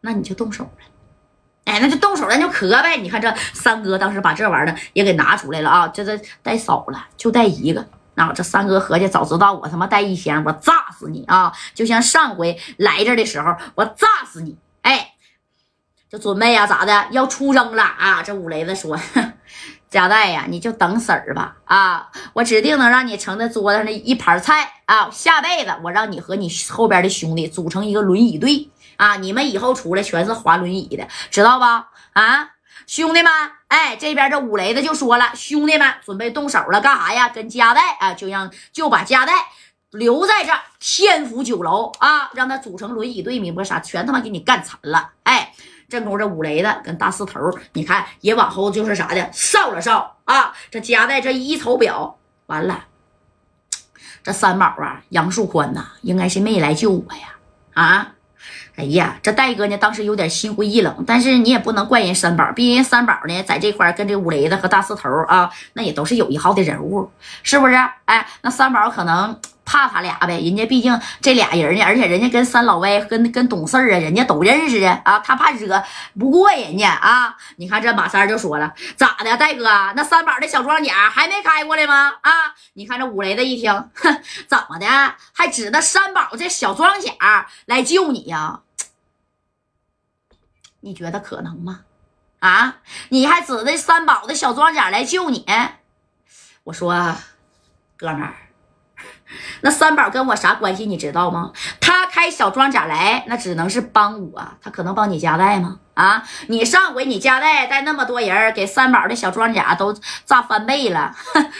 那你就动手了。哎，那就动手，咱就磕呗。你看这三哥当时把这玩意儿也给拿出来了啊，这这带少了，就带一个。那这三哥合计，早知道我他妈带一箱，我炸死你啊！就像上回来这的时候，我炸死你。哎，就准备呀，咋的？要出征了啊！这五雷子说：“ 贾代呀，你就等死儿吧！啊，我指定能让你盛在桌子上的一盘菜啊！下辈子我让你和你后边的兄弟组成一个轮椅队。”啊！你们以后出来全是滑轮椅的，知道吧？啊，兄弟们，哎，这边这五雷子就说了，兄弟们准备动手了，干啥呀？跟加代啊，就让就把加代留在这天府酒楼啊，让他组成轮椅队，明白啥？全他妈给你干残了！哎，正宫这五雷子跟大四头，你看也往后就是啥的，扫了扫啊。这加代这一瞅表，完了，这三宝啊，杨树宽呐，应该是没来救我呀？啊？哎呀，这戴哥呢，当时有点心灰意冷，但是你也不能怪人三宝，毕竟人三宝呢，在这块跟这五雷子和大四头啊，那也都是有一号的人物，是不是？哎，那三宝可能怕他俩呗，人家毕竟这俩人呢，而且人家跟三老歪跟跟懂事啊，人家都认识啊，啊，他怕惹不过人家啊。你看这马三就说了，咋的，戴哥，那三宝的小装甲还没开过来吗？啊，你看这五雷子一听，哼，怎么的，还指着三宝这小装甲来救你呀？你觉得可能吗？啊，你还指着三宝的小装甲来救你？我说，哥们儿，那三宝跟我啥关系？你知道吗？他开小装甲来，那只能是帮我，他可能帮你加代吗？啊！你上回你家带带那么多人，给三宝的小装甲都炸翻倍了。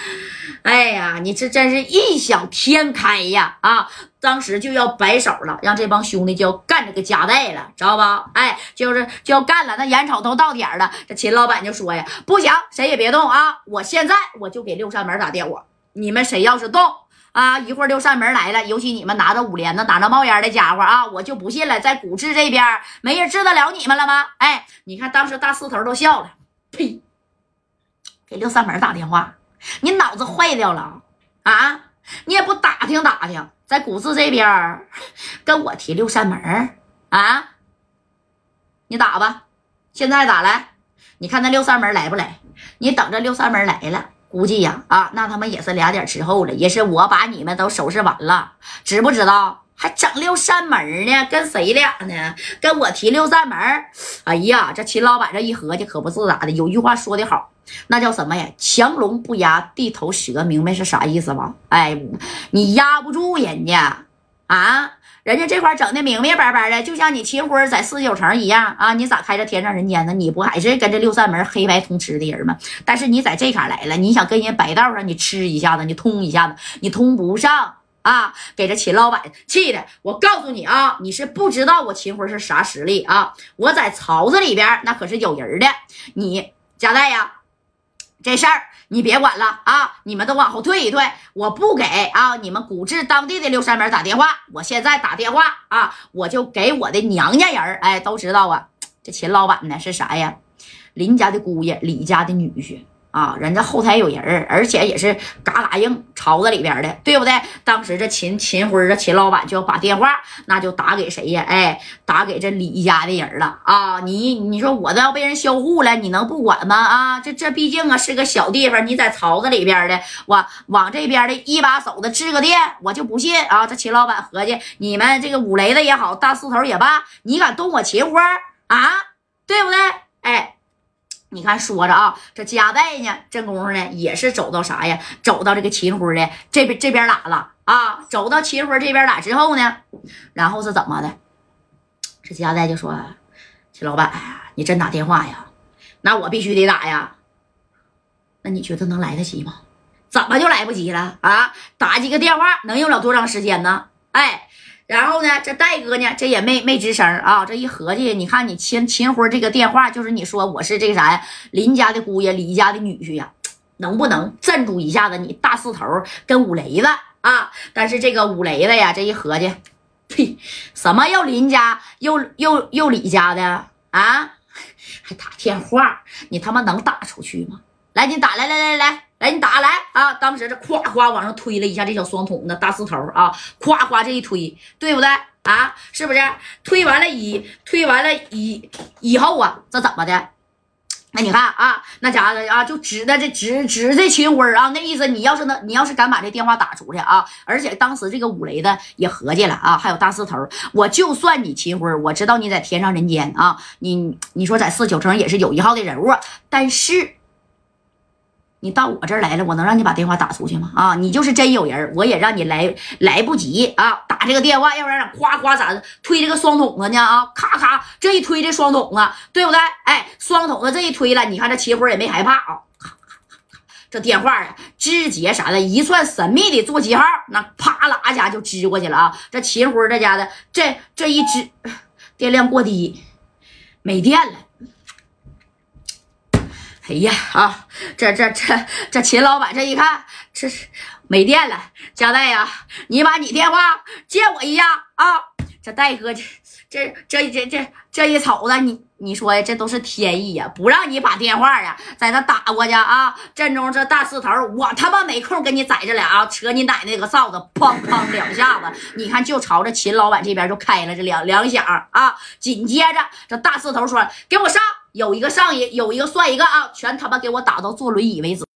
哎呀，你这真是异想天开呀！啊，当时就要摆手了，让这帮兄弟就要干这个家带了，知道吧？哎，就是就要干了。那眼瞅都到点了，这秦老板就说呀：“不行，谁也别动啊！我现在我就给六扇门打电话，你们谁要是动。”啊！一会儿六扇门来了，尤其你们拿着五连子、拿着冒烟的家伙啊，我就不信了，在古治这边没人治得了你们了吗？哎，你看当时大四头都笑了，呸！给六扇门打电话，你脑子坏掉了啊？你也不打听打听，在古治这边跟我提六扇门啊？你打吧，现在打来，你看那六扇门来不来？你等着六扇门来了。估计呀，啊，那他妈也是俩点之后了，也是我把你们都收拾完了，知不知道？还整六扇门呢？跟谁俩呢？跟我提六扇门？哎呀，这秦老板这一合计，可不是咋的。有句话说的好，那叫什么呀？强龙不压地头蛇，明白是啥意思吧？哎，你压不住人家啊。人家这块整的明明白白的，就像你秦辉在四九城一样啊！你咋开着天上人间呢？你不还是跟这六扇门黑白通吃的人吗？但是你在这块来了，你想跟人白道上你吃一下子，你通一下子，你通不上啊！给这秦老板气的，我告诉你啊，你是不知道我秦辉是啥实力啊！我在曹子里边那可是有人的，你贾代呀，这事儿。你别管了啊！你们都往后退一退，我不给啊！你们古治当地的六扇门打电话，我现在打电话啊，我就给我的娘家人哎，都知道啊，这秦老板呢是啥呀？林家的姑爷，李家的女婿。啊，人家后台有人而且也是嘎嘎硬，朝子里边的，对不对？当时这秦秦辉这秦老板就要把电话，那就打给谁呀？哎，打给这李家的人了啊！你你说我都要被人销户了，你能不管吗？啊，这这毕竟啊是个小地方，你在朝子里边的，我往这边的一把手的支个电，我就不信啊！这秦老板合计，你们这个五雷子也好，大四头也罢，你敢动我秦辉啊？对不对？哎。你看，说着啊，这加代呢，这功夫呢，也是走到啥呀？走到这个秦辉的这边这边打了啊！走到秦辉这边打之后呢，然后是怎么的？这加代就说：“秦老板，你真打电话呀？那我必须得打呀。那你觉得能来得及吗？怎么就来不及了啊？打几个电话能用了多长时间呢？哎。”然后呢，这戴哥呢，这也没没吱声啊。这一合计，你看你秦秦辉这个电话，就是你说我是这个啥呀？林家的姑爷，李家的女婿呀，能不能镇住一下子你大四头跟五雷子啊？但是这个五雷子呀，这一合计，呸，什么又林家又又又李家的啊？还打电话，你他妈能打出去吗？来，你打来来来来。来，你打来啊！当时这夸夸往上推了一下这小双筒子大四头啊，夸夸这一推，对不对？啊，是不是？推完了以推完了以以后啊，这怎么的？那你看啊，那家伙啊，就指的这指指这秦辉啊，那意思你要是能，你要是敢把这电话打出去啊，而且当时这个五雷的也合计了啊，还有大四头，我就算你秦辉，我知道你在天上人间啊，你你说在四九城也是有一号的人物，但是。你到我这儿来了，我能让你把电话打出去吗？啊，你就是真有人，我也让你来来不及啊！打这个电话，要不然夸夸咋的推这个双筒子呢？啊，咔咔这一推这双筒子，对不对？哎，双筒子这一推了，你看这秦辉也没害怕啊！咔咔咔这电话呀，直接啥的，一串神秘的座机号，那啪啦家就支过去了啊！这秦辉这家的这这一支电量过低，没电了。哎呀啊！这这这这秦老板这一看，这是没电了。佳代呀，你把你电话借我一下啊！这戴哥这这这这这这一瞅子，你你说呀，这都是天意呀，不让你把电话呀在那打过去啊！振中这大四头，我他妈没空跟你在这俩啊，扯你奶奶个臊子，砰砰两下子，你看就朝着秦老板这边就开了这两两响啊！紧接着这大四头说：“给我上。”有一个上一，有一个算一个啊！全他妈给我打到坐轮椅为止。